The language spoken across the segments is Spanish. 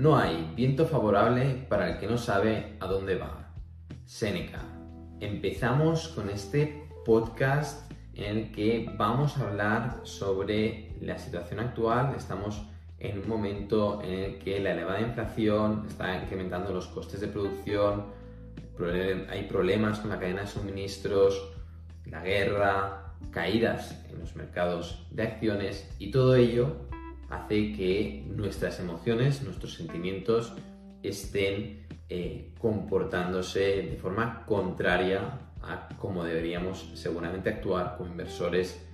No hay viento favorable para el que no sabe a dónde va. Séneca. Empezamos con este podcast en el que vamos a hablar sobre la situación actual. Estamos en un momento en el que la elevada inflación está incrementando los costes de producción, hay problemas con la cadena de suministros, la guerra, caídas en los mercados de acciones y todo ello hace que nuestras emociones, nuestros sentimientos estén eh, comportándose de forma contraria a cómo deberíamos seguramente actuar como inversores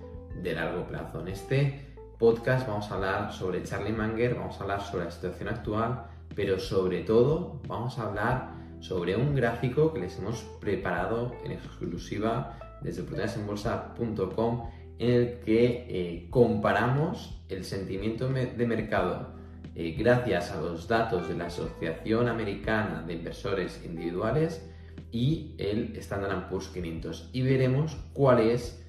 de largo plazo. En este podcast vamos a hablar sobre Charlie Munger, vamos a hablar sobre la situación actual, pero sobre todo vamos a hablar sobre un gráfico que les hemos preparado en exclusiva desde oportunidadesenbolsa.com en el que eh, comparamos el sentimiento de mercado eh, gracias a los datos de la Asociación Americana de Inversores Individuales y el Standard Poor's 500 y veremos cuál es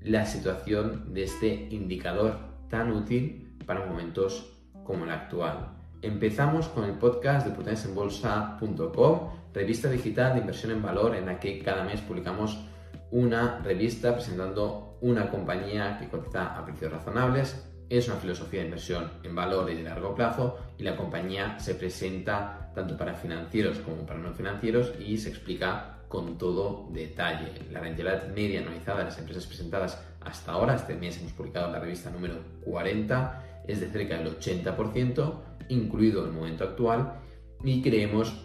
la situación de este indicador tan útil para momentos como el actual. Empezamos con el podcast de oportunidadesenbolsa.com, revista digital de inversión en valor en la que cada mes publicamos una revista presentando una compañía que cotiza a precios razonables. Es una filosofía de inversión en valor y de largo plazo y la compañía se presenta tanto para financieros como para no financieros y se explica con todo detalle. La rentabilidad media anualizada de las empresas presentadas hasta ahora, este mes hemos publicado la revista número 40, es de cerca del 80%, incluido el momento actual, y creemos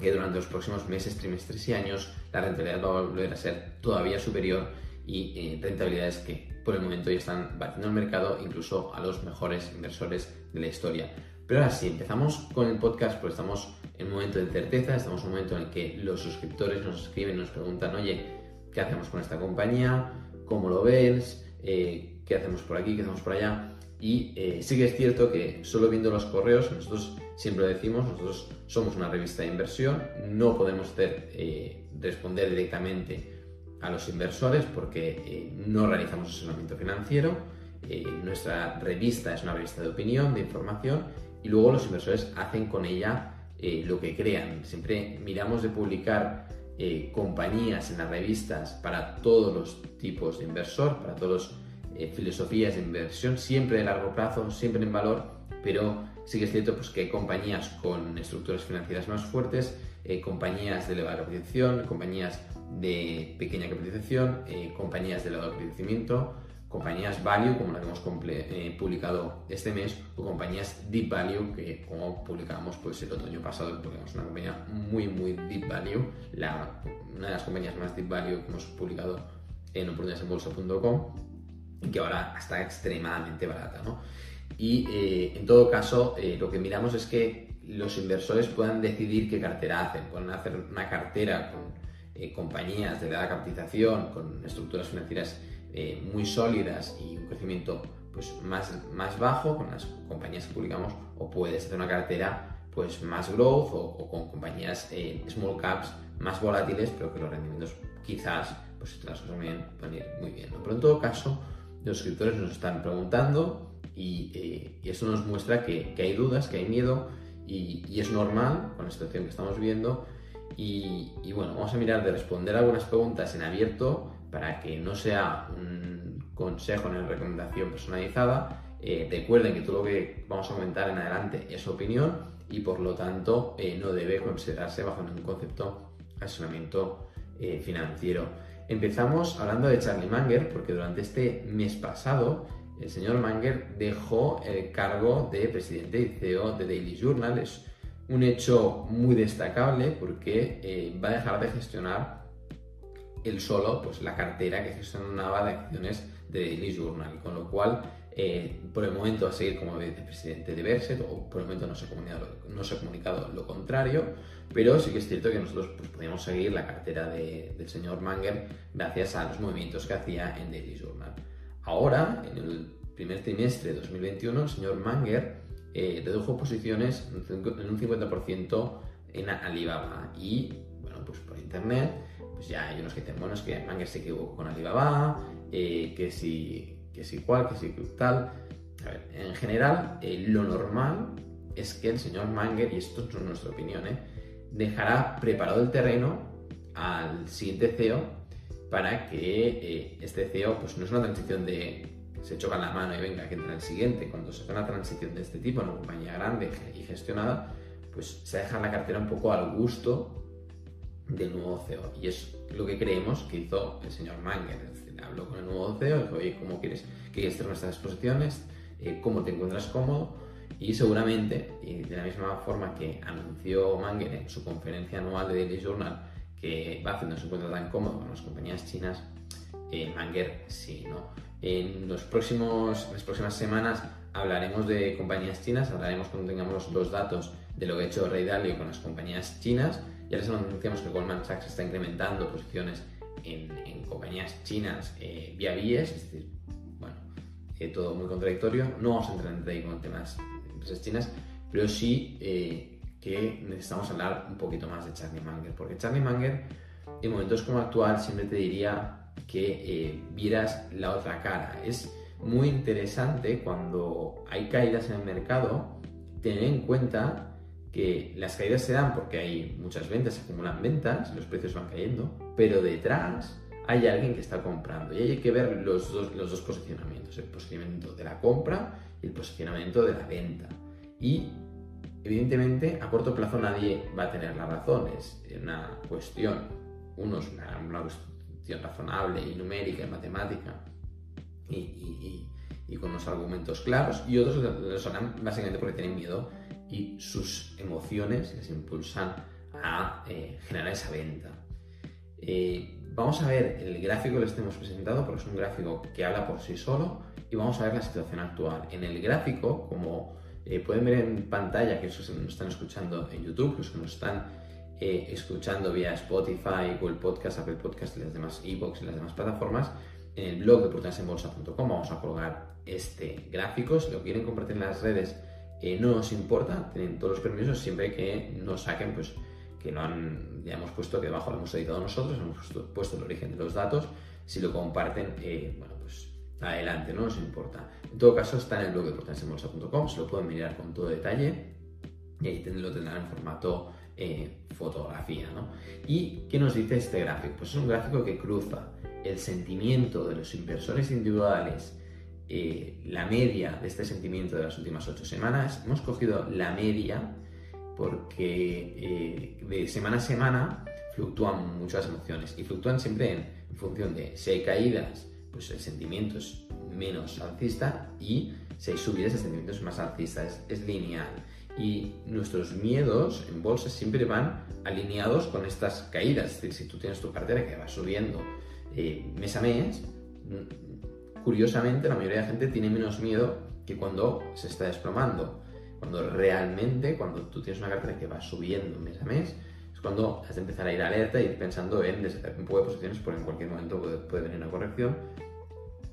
que durante los próximos meses, trimestres y años la rentabilidad va a volver a ser todavía superior y eh, rentabilidades que por el momento ya están batiendo el mercado incluso a los mejores inversores de la historia. Pero ahora sí, empezamos con el podcast porque estamos en un momento de certeza, estamos en un momento en el que los suscriptores nos escriben, nos preguntan, oye, ¿qué hacemos con esta compañía? ¿Cómo lo ves? Eh, ¿Qué hacemos por aquí? ¿Qué hacemos por allá? Y eh, sí que es cierto que solo viendo los correos, nosotros siempre decimos, nosotros somos una revista de inversión, no podemos hacer, eh, responder directamente a los inversores porque eh, no realizamos asesoramiento financiero. nuestra revista es una revista de opinión, de información, y luego los inversores hacen con ella lo que crean. Siempre miramos de publicar compañías en las revistas para todos los tipos de inversor, para todos los eh, filosofías de inversión, siempre de largo plazo, siempre en valor, pero sí que es cierto pues, que hay compañías con estructuras financieras más fuertes, eh, compañías de elevada capitalización, compañías de pequeña capitalización, eh, compañías de elevado crecimiento, compañías value, como la que hemos publicado este mes, o compañías deep value, que como publicamos pues, el otoño pasado, que publicamos una compañía muy, muy deep value, una de las compañías más deep value que hemos publicado en oportunidadesenbolsa.com que ahora está extremadamente barata. ¿no? Y eh, en todo caso, eh, lo que miramos es que los inversores puedan decidir qué cartera hacen. Pueden hacer una cartera con eh, compañías de elevada capitalización, con estructuras financieras muy sólidas y un crecimiento pues, más, más bajo con las compañías que publicamos, o puedes hacer una cartera pues, más growth o, con compañías small caps más volátiles, pero que los rendimientos quizás, pues las cosas bien, pueden ir muy bien. Pero en todo caso, los suscriptores nos están preguntando y, eh, eso nos muestra que, hay dudas, que hay miedo y, es normal con la situación que estamos viendo. Y, bueno, vamos a mirar de responder algunas preguntas en abierto para que no sea un consejo ni una recomendación personalizada. Eh, recuerden que todo lo que vamos a comentar en adelante es opinión y por lo tanto eh, no debe considerarse bajo ningún concepto asesoramiento financiero. Empezamos hablando de Charlie Munger, porque durante este mes pasado el señor Munger dejó el cargo de presidente y CEO de Daily Journal. Es un hecho muy destacable porque eh, va a dejar de gestionar él solo pues, la cartera que gestionaba de acciones de Daily Journal, con lo cual eh, por el momento va a seguir como vicepresidente de Berset, o por el momento no se, ha comunicado, no se ha comunicado lo contrario, pero sí que es cierto que nosotros pues, podíamos seguir la cartera del señor Manger gracias a los movimientos que hacía en Daily Journal. Ahora, en el primer trimestre de 2021, el señor Manger eh, redujo posiciones en un 50% en Alibaba y, bueno, pues por internet, pues ya hay unos que dicen, bueno, es que Manger se equivocó con Alibaba, eh, que si que es igual, que que tal. A ver, en general, eh, lo normal es que el señor Manger, y esto es nuestra opinión, ¿eh? dejará preparado el terreno al siguiente CEO para que eh, este CEO, pues no es una transición de se chocan la mano y venga, que entra el siguiente. Cuando se hace una transición de este tipo en una compañía grande y gestionada, pues se deja la cartera un poco al gusto del nuevo CEO. Y es lo que creemos que hizo el señor Manger. Habló con el nuevo CEO y dijo, oye, ¿cómo quieres que hacer nuestras exposiciones? Eh, ¿Cómo te encuentras cómodo? Y seguramente, y de la misma forma que anunció Manger en su conferencia anual de Daily Journal, que va haciendo su cuenta tan cómodo con las compañías chinas, eh, Manger sí, ¿no? En los próximos, las próximas semanas hablaremos de compañías chinas, hablaremos cuando tengamos los datos de lo que ha hecho Ray Dalio con las compañías chinas. Ya les anunciamos que Goldman Sachs está incrementando posiciones en, compañías chinas eh, vía BIES, es decir, bueno, eh, todo muy contradictorio. No vamos a entrar en detalle con temas de empresas chinas, pero sí eh, que necesitamos hablar un poquito más de Charlie Munger, porque Charlie Munger en momentos como actual siempre te diría que eh, vieras la otra cara. Es muy interesante cuando hay caídas en el mercado tener en cuenta que las caídas se dan porque hay muchas ventas, se acumulan ventas, los precios van cayendo, pero detrás hay alguien que está comprando y hay que ver los dos, posicionamientos, el posicionamiento de la compra y el posicionamiento de la venta. Y evidentemente a corto plazo nadie va a tener la razón, es una cuestión, unos una, una razonable y numérica y matemática y, con unos argumentos claros y otros los harán básicamente porque tienen miedo y sus emociones les impulsan a eh, generar esa venta. Eh, vamos a ver el gráfico que les hemos presentado porque es un gráfico que habla por sí solo y vamos a ver la situación actual. En el gráfico, como eh, pueden ver en pantalla, que nos están escuchando en YouTube, los que nos están eh, escuchando vía Spotify, Google Podcast, Apple Podcast y las demás ebooks y las demas plataformas, en el blog de oportunidadesenbolsa.com vamos a colgar este gráfico. Si lo quieren compartir en las redes, eh, no nos importa, tienen todos los permisos siempre que nos saquen, pues que lo han, ya hemos puesto que debajo lo hemos editado nosotros, hemos puesto, el origen de los datos. Si lo comparten, eh, bueno, pues adelante, no nos importa. En todo caso, está en el blog de oportunidadesenbolsa.com, se lo pueden mirar con todo detalle y ahí lo tendrán en formato eh, fotografía. ¿no? ¿Y qué nos dice este gráfico? Pues es un gráfico que cruza el sentimiento de los inversores individuales, eh, la media de este sentimiento de las últimas ocho semanas. Hemos cogido la media porque eh, de semana a semana fluctúan muchas emociones y fluctúan siempre en, función de si hay caídas, pues el sentimiento es menos alcista y si hay subidas, el sentimiento es más alcista, es lineal y nuestros miedos en bolsa siempre van alineados con estas caídas. Es decir, si tú tienes tu cartera que va subiendo eh, mes a mes, mm, curiosamente la mayoría de la gente tiene menos miedo que cuando se está desplomando. Cuando realmente, cuando tú tienes una cartera que va subiendo mes a mes, es cuando has de empezar a ir alerta y ir pensando en un poco de posiciones porque en cualquier momento puede, venir una corrección.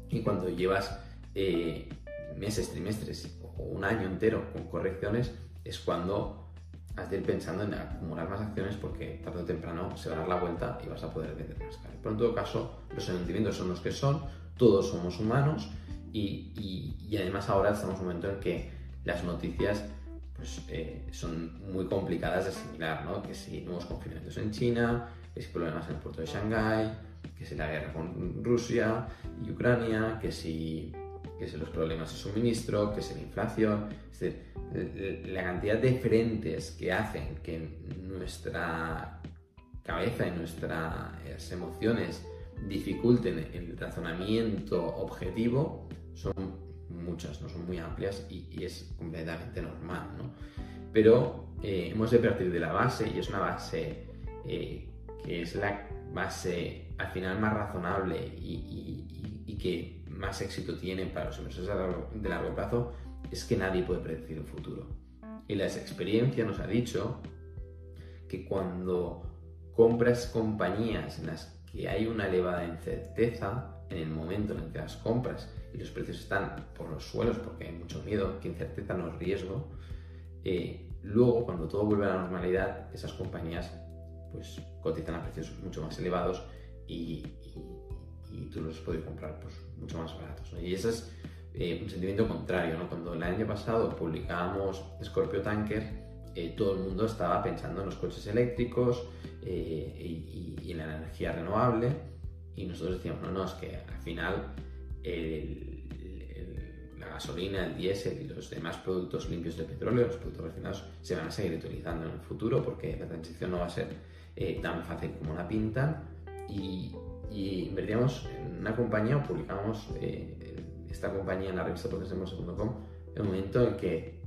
Y cuando llevas eh, meses, trimestres o un año entero con correcciones, es cuando has de ir pensando en acumular más acciones porque tarde o temprano se va a dar la vuelta y vas a poder vender más caro. Pero en todo caso, los sentimientos son los que son, todos somos humanos y, además ahora estamos en un momento en que las noticias pues, eh, son muy complicadas de asimilar, ¿no? Que si nuevos confinamientos en China, que si problemas en el puerto de Shanghái, que si la guerra con Rusia y Ucrania, que si que son los problemas de suministro, que es la inflación, es decir, la cantidad de frentes que hacen que nuestra cabeza y nuestras emociones dificulten el razonamiento objetivo son muchas, no son muy amplias y, es completamente normal, ¿no? Pero eh, hemos de partir de la base y es una base eh, que es la base al final más razonable y que más éxito tiene para los inversores de largo, plazo es que nadie puede predecir el futuro. Y la experiencia nos ha dicho que cuando compras compañías en las que hay una elevada incerteza, en el momento en el que las compras y los precios están por los suelos porque hay mucho miedo, que incerteza no es riesgo, eh, luego cuando todo vuelve a la normalidad, esas compañías pues cotizan a precios mucho más elevados y, y tú los puedes comprar pues, mucho más baratos. Y esa es eh, un sentimiento contrario, ¿no? Cuando el año pasado publicábamos Scorpio Tanker, eh, todo el mundo estaba pensando en los coches eléctricos eh, y, en la energía renovable y nosotros decíamos, no, no, es que al final la gasolina, el diésel y los demás productos limpios de petróleo, los productos refinados, se van a seguir utilizando en el futuro porque la transición no va a ser tan fácil como la pintan y, invertíamos en una compañía o publicamos esta compañía en la revista podcastdemos.com el momento en que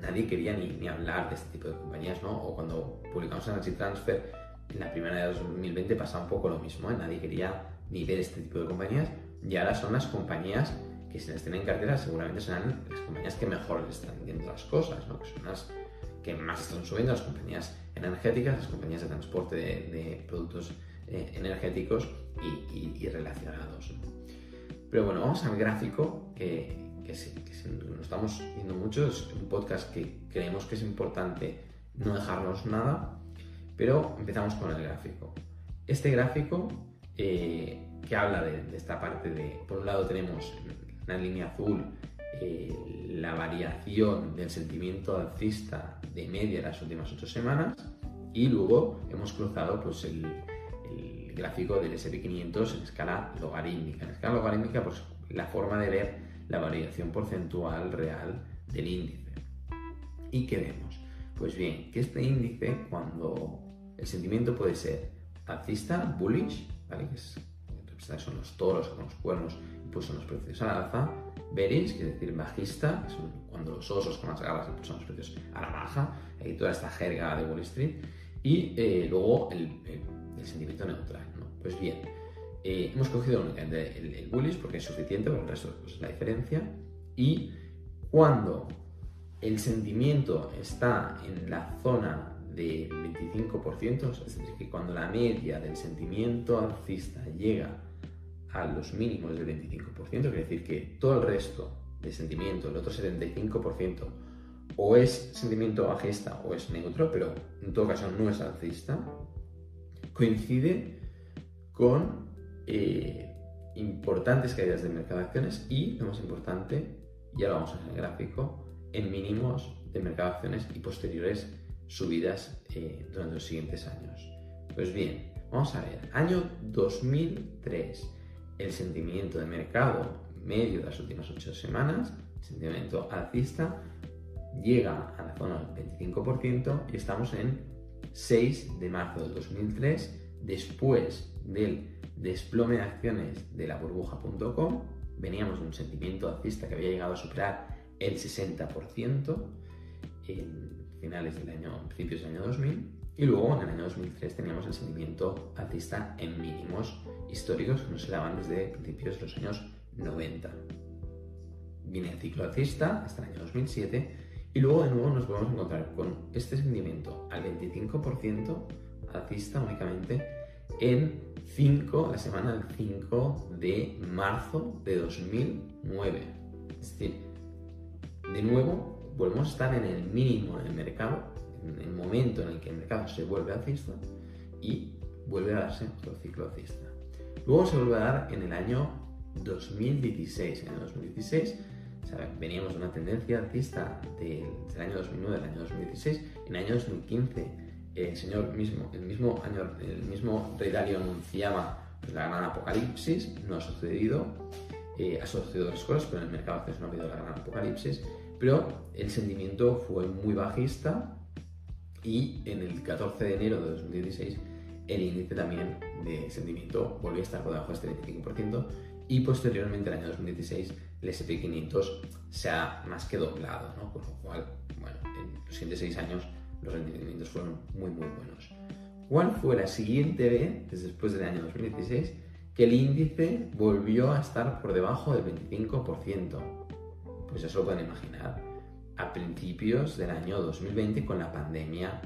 nadie quería ni, ni, hablar de este tipo de compañías, ¿no? O cuando publicamos Energy Transfer en la primera de 2020 pasaba un poco lo mismo, ¿eh? nadie quería ni ver este tipo de compañías y ahora son las compañías que si las tienen en cartera seguramente serán las compañías que mejor les están viendo las cosas, ¿no? Que son las que más están subiendo, las compañías energéticas, las compañías de transporte de, productos eh, energéticos y, relacionados. Pero bueno, vamos al gráfico que, sí, nos estamos viendo mucho. Es un podcast que creemos que es importante no dejarnos nada, pero empezamos con el gráfico. Este gráfico eh, que habla de, esta parte de, por un lado tenemos en la línea azul eh, la variación del sentimiento alcista de media las últimas ocho semanas y luego hemos cruzado pues el gráfico del SP500 en escala logarítmica. En escala logarítmica, pues la forma de ver la variación porcentual real del índice. ¿Y qué vemos? Pues bien, que este índice, cuando el sentimiento puede ser alcista, bullish, ¿vale? Que son los toros con los cuernos impulsan los precios a la alza, bearish, que es decir, bajista, que son cuando los osos con las garras impulsan los precios a la baja, hay toda esta jerga de Wall Street, y eh, luego el el sentimiento neutral. Pues bien, eh, hemos cogido únicamente el, bullish porque es suficiente, por el resto pues, es la diferencia. Y cuando el sentimiento está en la zona del 25%, es decir, que cuando la media del sentimiento alcista llega a los mínimos del 25%, quiere decir que todo el resto del sentimiento, el otro 75%, o es sentimiento bajista o es neutro, pero en todo caso no es alcista, coincide con eh, importantes caídas de mercado de acciones y, lo más importante, ya lo vamos a ver en el gráfico, en mínimos de mercado de acciones y posteriores subidas eh, durante los siguientes años. Pues bien, vamos a ver, año 2003, el sentimiento de mercado medio de las últimas 8 semanas, sentimiento alcista, llega a la zona del 25% y estamos en 6 de marzo del 2003, después del desplome de acciones de la burbuja.com, veníamos de un sentimiento alcista que había llegado a superar el 60% en finales del año, principios del año 2000, y luego en el año 2003 teníamos el sentimiento alcista en mínimos históricos que no se daban desde principios de los años 90. Viene el ciclo alcista hasta el año 2007 y luego de nuevo nos podemos encontrar con este sentimiento al 25% alcista únicamente en 5, la semana del 5 de marzo de 2009. Es decir, de nuevo volvemos a estar en el mínimo del mercado, en el momento en el que el mercado se vuelve alcista y vuelve a darse otro ciclo alcista. Luego se vuelve a dar en el año 2016. En el 2016 veníamos de una tendencia alcista del, año 2009 al año 2016. En el año 2015, el señor mismo, el mismo año, el mismo rey Dario anunciaba pues, la gran apocalipsis. No ha sucedido. Eh, ha sucedido otras cosas, pero en el mercado no ha habido la gran apocalipsis. Pero el sentimiento fue muy bajista y en el 14 de enero de 2016 el índice también de sentimiento volvió a estar por debajo de este 25% y posteriormente, en el año 2016, el SP500 se ha más que doblado, ¿no? Con lo cual, bueno, en los siguientes seis años los rendimientos fueron muy, muy buenos. ¿Cuál fue la siguiente vez, después del año 2016, que el índice volvió a estar por debajo del 25%? Pues eso lo pueden imaginar. A principios del año 2020, con la pandemia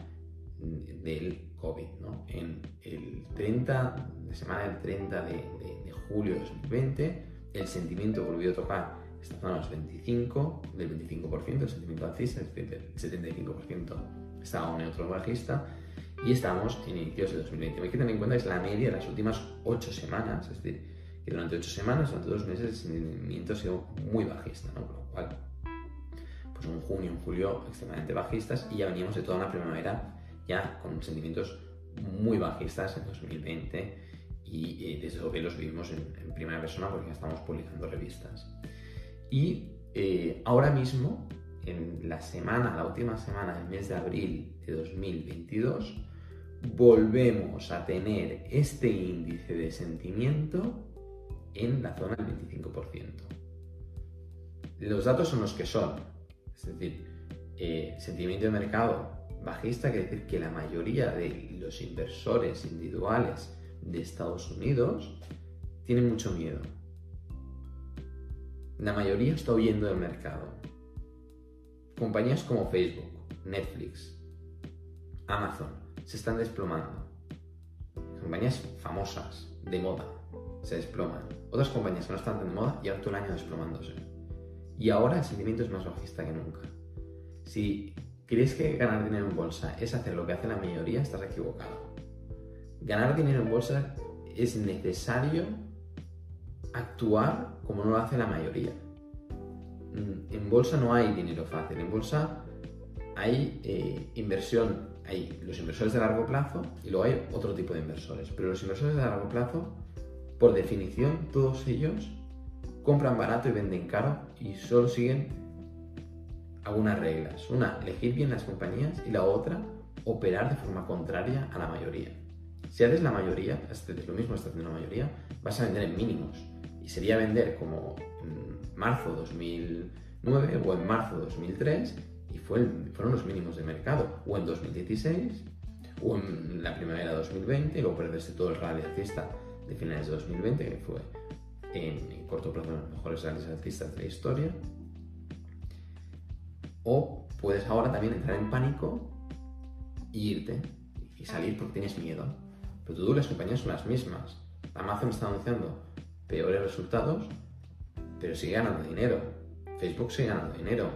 del COVID, ¿no? En el 30, la semana del 30 de, de julio de 2020, el sentimiento volvió a tocar esta zona los 25, del 25%, el sentimiento alcista, el 75% estaba un neutro bajista y estamos en inicios de 2020. Hay que tener en cuenta que es la media de las últimas 8 semanas, es decir, Y durante ocho semanas, durante dos meses, el sentimiento ha sido muy bajista, ¿no? Por lo cual, pues en junio, en julio, extremadamente bajistas y ya veníamos de toda una primavera ya con sentimientos muy bajistas en 2020 y eh, desde que los vimos en, primera persona porque ya estamos publicando revistas. Y eh, ahora mismo, en la semana, la última semana del mes de abril de 2022, volvemos a tener este índice de sentimiento en la zona del 25%. Los datos son los que son, es decir, eh, sentimiento de mercado bajista quiere decir que la mayoría de los inversores individuales de Estados Unidos tienen mucho miedo. La mayoría está huyendo del mercado. Compañías como Facebook, Netflix, Amazon se están desplomando. Compañías famosas, de moda, se desploman. Otras compañías que no están tan de moda llevan todo el año desplomándose. Y ahora el sentimiento es más bajista que nunca. Si crees que ganar dinero en bolsa es hacer lo que hace la mayoría, estás equivocado. Ganar dinero en bolsa es necesario actuar como no lo hace la mayoría. Mm, en bolsa no hay dinero fácil, en bolsa hay eh, inversión, hay los inversores de largo plazo y luego hay otro tipo de inversores. Pero los inversores de largo plazo, por definición, todos ellos compran barato y venden caro y solo siguen algunas reglas. Una, elegir bien las compañías y la otra, operar de forma contraria a la mayoría. Si haces la mayoría, lo mismo está haciendo la mayoría, vas a vender en mínimos. Y sería vender como en marzo 2009 o en marzo 2003 y fueron los mínimos de mercado. O en 2016 o en la primavera de 2020 y luego perdiste todo el rally alcista de finales de 2020 que fue en, corto plazo los mejores rallies alcistas de la historia. O puedes ahora también entrar en pánico y irte y salir porque tienes miedo. Pero tú las compañías son las mismas. Amazon está anunciando peores resultados, pero sigue ganando dinero. Facebook sigue ganando dinero.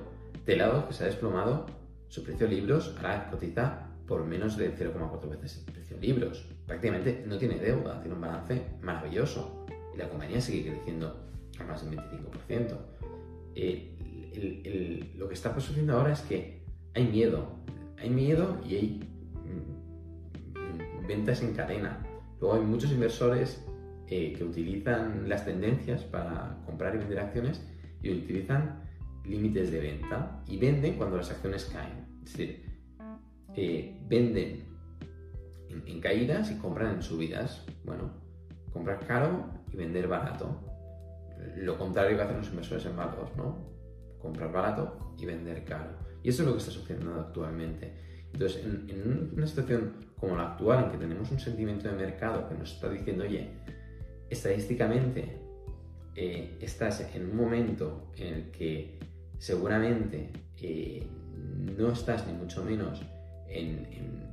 De lado que se ha desplomado su precio de libros, ahora cotiza por menos de 0,4 veces el precio de libros. Prácticamente no tiene deuda, tiene un balance maravilloso. Y la compañía sigue creciendo a más del 25%. Eh, lo que está sucediendo ahora es que hay miedo. Hay miedo y hay ventas en cadena. Luego hay muchos inversores eh, que utilizan las tendencias para comprar y vender acciones y utilizan límites de venta y venden cuando las acciones caen. Es decir, eh, venden en, caídas y compran en subidas. Bueno, comprar caro y vender barato. Lo contrario que hacen los inversores en valor, ¿no? Comprar barato y vender caro. Y eso es lo que está sucediendo actualmente. Entonces, en, una situación como la actual, en que tenemos un sentimiento de mercado que nos está diciendo, oye, estadísticamente eh, estás en un momento en el que seguramente eh, no estás ni mucho menos en,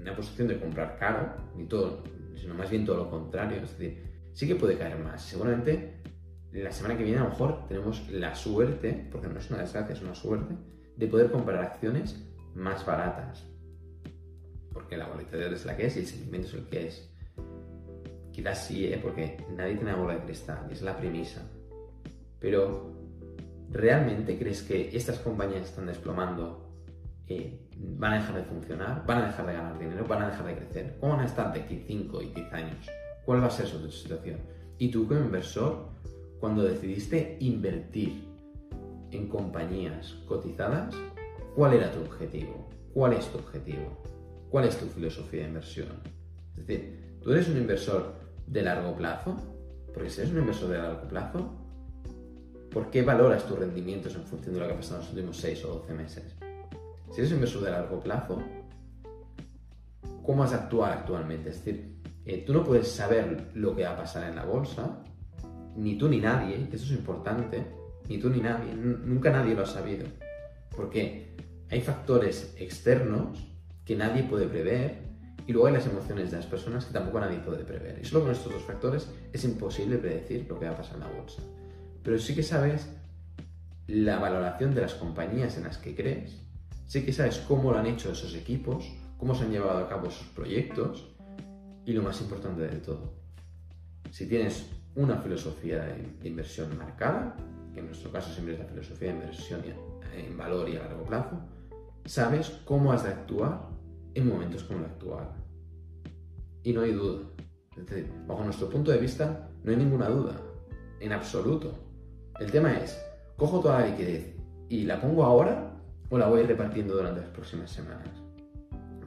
una posición de comprar caro, ni todo, sino más bien todo lo contrario. Es decir, sí que puede caer más. Seguramente la semana que viene a lo mejor tenemos la suerte, porque no es una desgracia, es una suerte, de poder comprar acciones más baratas. Porque la volatilidad es la que es y el sentimiento es el que es. Quizás sí, ¿eh? porque nadie tiene una bola de cristal es la premisa. Pero, ¿realmente crees que estas compañías están desplomando? Eh, ¿Van a dejar de funcionar? ¿Van a dejar de ganar dinero? ¿Van a dejar de crecer? ¿Cómo van a estar de aquí 5 y 10 años? ¿Cuál va a ser su situación? Y tú como inversor, cuando decidiste invertir en compañías cotizadas, ¿Cuál era tu objetivo? ¿Cuál es tu objetivo? ¿Cuál es tu filosofía de inversión? Es decir, ¿tú eres un inversor de largo plazo? Porque si eres un inversor de largo plazo, ¿por qué valoras tus rendimientos en función de lo que ha pasado en los últimos 6 o 12 meses? Si eres un inversor de largo plazo, ¿cómo vas a actuar actualmente? Es decir, eh, tú no puedes saber lo que va a pasar en la bolsa, ni tú ni nadie, eso es importante, ni tú ni nadie, nunca nadie lo ha sabido. ¿Por qué? Hay factores externos que nadie puede prever y luego hay las emociones de las personas que tampoco nadie puede prever. Y solo con estos dos factores es imposible predecir lo que va a pasar en la bolsa. Pero sí que sabes la valoración de las compañías en las que crees, sí que sabes cómo lo han hecho esos equipos, cómo se han llevado a cabo esos proyectos y lo más importante de todo, si tienes una filosofía de, inversión marcada, que en nuestro caso siempre es la filosofía de inversión en valor y a largo plazo, sabes cómo has de actuar en momentos como el actual. Y no hay duda. bajo nuestro punto de vista, no hay ninguna duda, en absoluto. El tema es, ¿cojo toda la liquidez y la pongo ahora o la voy repartiendo durante las próximas semanas?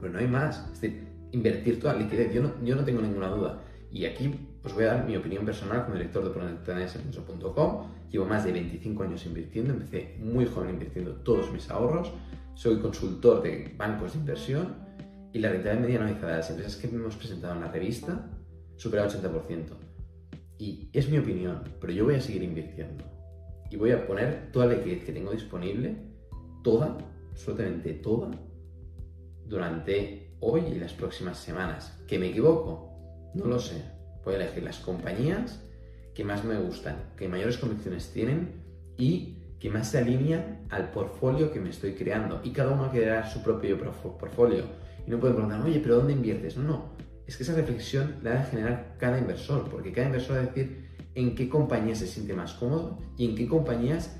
Pero no hay más. Es decir, invertir toda la liquidez, yo no, yo no tengo ninguna duda. Y aquí os voy a dar mi opinión personal como director de PronetNS.com. Llevo más de 25 años invirtiendo, empecé muy joven invirtiendo todos mis ahorros. Soy consultor de bancos de inversión y la rentabilidad media anualizada de las empresas que hemos presentado en la revista supera el 80%. Y es mi opinión, pero yo voy a seguir invirtiendo. Y voy a poner toda la liquidez que tengo disponible, toda, absolutamente toda, durante hoy y las próximas semanas. ¿Que me equivoco? No lo sé. Voy a elegir las compañías que más me gustan, que mayores convicciones tienen y que más se alinean al portfolio que me estoy creando. Y cada uno creará su propio portfolio. Y no pueden preguntar, oye, pero ¿dónde inviertes? No, no. Es que esa reflexión la debe generar cada inversor, porque cada inversor va a decir en qué compañía se siente más cómodo y en qué compañías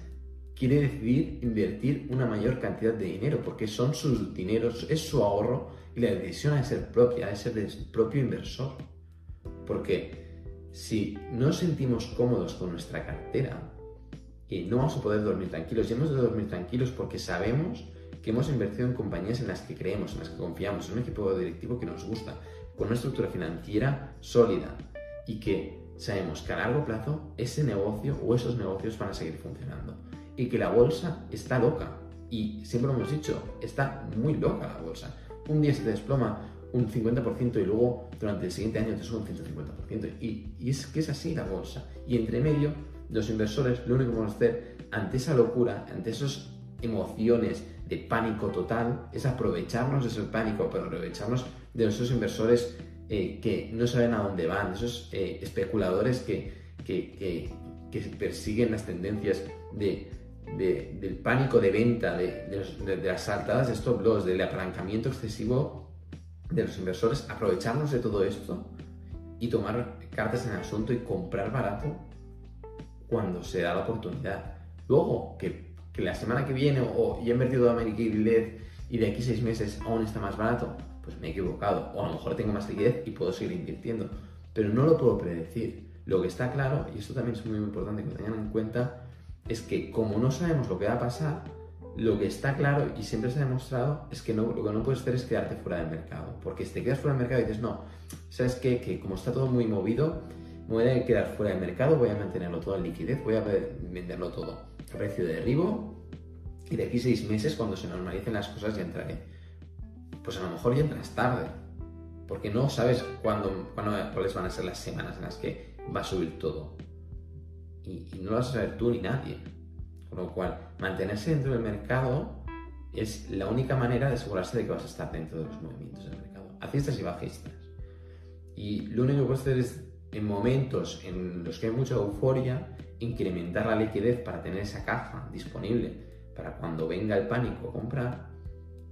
quiere decidir invertir una mayor cantidad de dinero, porque son sus dineros, es su ahorro y la decisión ha de ser propia, ha de ser del propio inversor. Porque si no sentimos cómodos con nuestra cartera, y no vamos a poder dormir tranquilos. Y hemos de dormir tranquilos porque sabemos que hemos invertido en compañías en las que creemos, en las que confiamos, en un equipo directivo que nos gusta, con una estructura financiera sólida y que sabemos que a largo plazo ese negocio o esos negocios van a seguir funcionando y que la bolsa está loca y siempre lo hemos dicho, está muy loca la bolsa. Un día se te desploma un 50% y luego durante el siguiente año te sube un 150%. Y, y es que es así la bolsa. Y entre medio, los inversores lo único que podemos hacer ante esa locura, ante esas emociones de pánico total, es aprovecharnos de ese pánico, pero aprovecharnos de esos inversores eh, que no saben a dónde van, esos eh, especuladores que, que, que, persiguen las tendencias de, del pánico de venta, de, las saltadas de stop loss, del apalancamiento excesivo de los inversores, aprovecharnos de todo esto y tomar cartas en el asunto y comprar barato cuando se da la oportunidad. Luego, que que la semana que viene o ya he invertido en American LED y de aquí seis meses aún está más barato, pues me he equivocado. O a lo mejor tengo más liquidez y puedo seguir invirtiendo. Pero no lo puedo predecir. Lo que está claro, y esto también es muy importante que lo tengan en cuenta, es que como no sabemos lo que va a pasar, lo que está claro y siempre se ha demostrado es que no, lo que no puedes hacer es quedarte fuera del mercado. Porque si te quedas fuera del mercado y dices, no, ¿sabes qué? Que como está todo muy movido, voy a quedar fuera del mercado, voy a mantenerlo todo en liquidez, voy a venderlo todo a precio de derribo y de aquí seis meses, cuando se normalicen las cosas, ya entraré. Pues a lo mejor ya entras tarde, porque no sabes cuándo, cuáles van a ser las semanas en las que va a subir todo. Y, no lo vas a saber tú ni nadie. Con lo cual, mantenerse dentro del mercado es la única manera de asegurarse de que vas a estar dentro de los movimientos del mercado, alcistas y bajistas. Y lo único que puedes hacer es, en momentos en los que hay mucha euforia, incrementar la liquidez para tener esa caja disponible para cuando venga el pánico comprar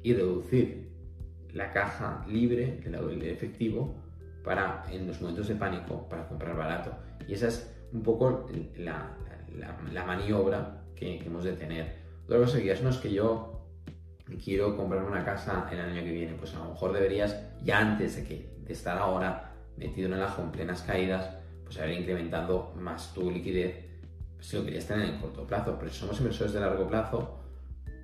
y reducir la caja libre del efectivo para en los momentos de pánico para comprar barato. Y esa es un poco la, la, maniobra que, hemos de tener. Otra cosa que no es que yo quiero comprar una casa el año que viene, pues a lo mejor deberías, ya antes de, que, de estar ahora metido en el ajo en plenas caídas, pues haber incrementado más tu liquidez si lo querías tener en corto plazo, pero si somos inversores de largo plazo,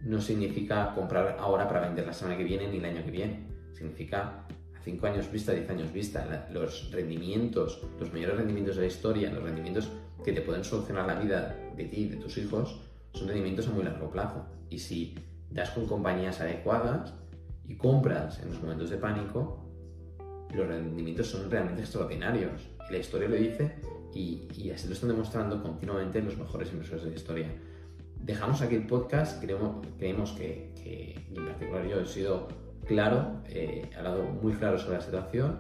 no significa comprar ahora para vender la semana que viene ni el año que viene. Significa a 5 años vista, 10 años vista. los rendimientos, los mayores rendimientos de la historia, los rendimientos que te pueden solucionar la vida de ti y de tus hijos, son rendimientos a muy largo plazo. Y si das con compañías adecuadas y compras en los momentos de pánico, los rendimientos son realmente extraordinarios. Y la historia lo dice y, así lo están demostrando continuamente los mejores inversores de la historia. Dejamos aquí el podcast, creemos, creemos que, en particular yo he sido claro, eh, he hablado muy claro sobre la situación,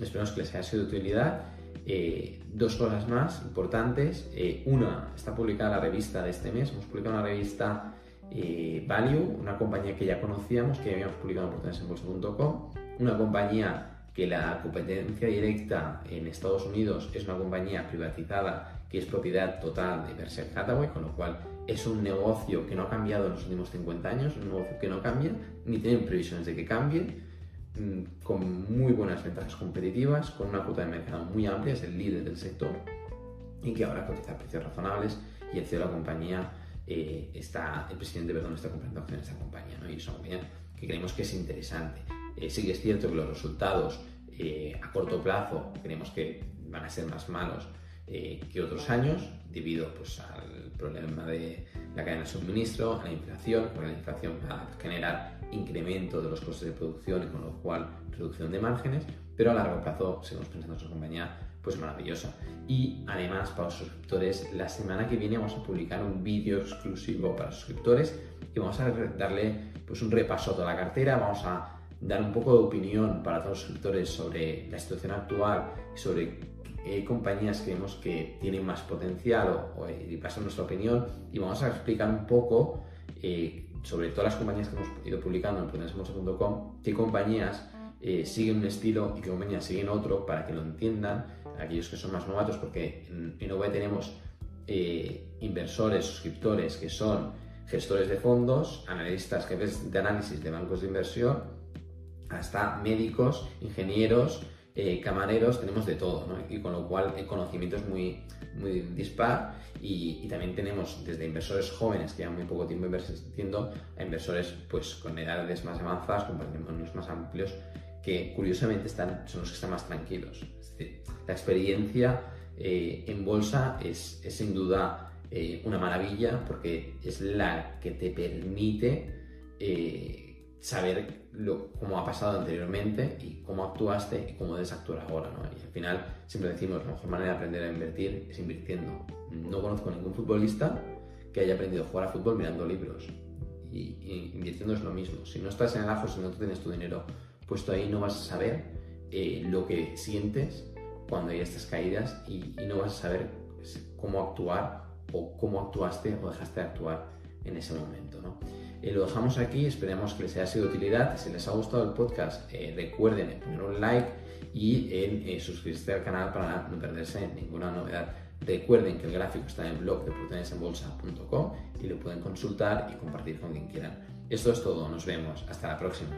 esperamos que les haya sido de utilidad. Eh, dos cosas más importantes. Eh, una, está publicada la revista de este mes. Hemos publicado una revista Value, una compañía que ya conocíamos, que habíamos publicado en oportunidadesenbolsa.com. Una compañía que la competencia directa en Estados Unidos es una compañía privatizada que es propiedad total de Berkshire Hathaway, con lo cual es un negocio que no ha cambiado en los últimos 50 años, un negocio que no cambia, ni tienen previsiones de que cambie, mm, con muy buenas ventajas competitivas, con una cuota de mercado muy amplia, es el líder del sector y que ahora cotiza a precios razonables y el CEO de la compañía eh, está, el presidente, perdón, está comprando acciones de esta compañía, ¿no? Y es una compañía que creemos que es interesante. Eh, sí que es cierto que los resultados eh, a corto plazo creemos que van a ser más malos que otros años debido pues, al problema de la cadena de suministro, a la inflación, porque la inflación va a generar incremento de los costes de producción y con lo cual reducción de márgenes, pero a largo plazo seguimos pensando en su compañía pues maravillosa. Y además para los suscriptores, la semana que viene vamos a publicar un vídeo exclusivo para suscriptores y vamos a darle pues un repaso a toda la cartera, vamos a dar un poco de opinión para todos los suscriptores sobre la situación actual y sobre qué compañías creemos que tienen más potencial o, o y pasar nuestra opinión. Y vamos a explicar un poco eh, sobre todas las compañías que hemos ido publicando en potenciamucho.com, qué compañías eh, siguen un estilo y qué compañías siguen otro para que lo entiendan aquellos que son más novatos, porque en Innove tenemos eh, inversores, suscriptores que son gestores de fondos, analistas, jefes de análisis de bancos de inversión, hasta médicos, ingenieros, eh, camareros, tenemos de todo, ¿no? y con lo cual el conocimiento es muy, muy dispar y, también tenemos desde inversores jóvenes que llevan muy poco tiempo invirtiendo a inversores pues, con edades más avanzadas, con patrimonios más amplios que curiosamente están, son los que están más tranquilos. la experiencia eh, en bolsa es, sin duda eh, una maravilla porque es la que te permite saber lo, cómo ha pasado anteriormente y cómo actuaste y cómo debes actuar ahora. Y al final siempre decimos, la mejor manera de aprender a invertir es invirtiendo. No conozco ningún futbolista que haya aprendido a jugar a fútbol mirando libros. Y, y invirtiendo es lo mismo. Si no estás en el ajo, si no tienes tu dinero puesto ahí no vas a saber eh, lo que sientes cuando hay estas caídas y, no vas a saber cómo actuar o cómo actuaste o dejaste de actuar en ese momento. ¿no? Eh, lo dejamos aquí, esperemos que les haya sido de utilidad. Si les ha gustado el podcast, eh, recuerden poner un like y en suscribirse al canal para no perderse ninguna novedad. Recuerden que el gráfico está en el blog de oportunidadesenbolsa.com y lo pueden consultar y compartir con quien quieran. Esto es todo, nos vemos, hasta la próxima.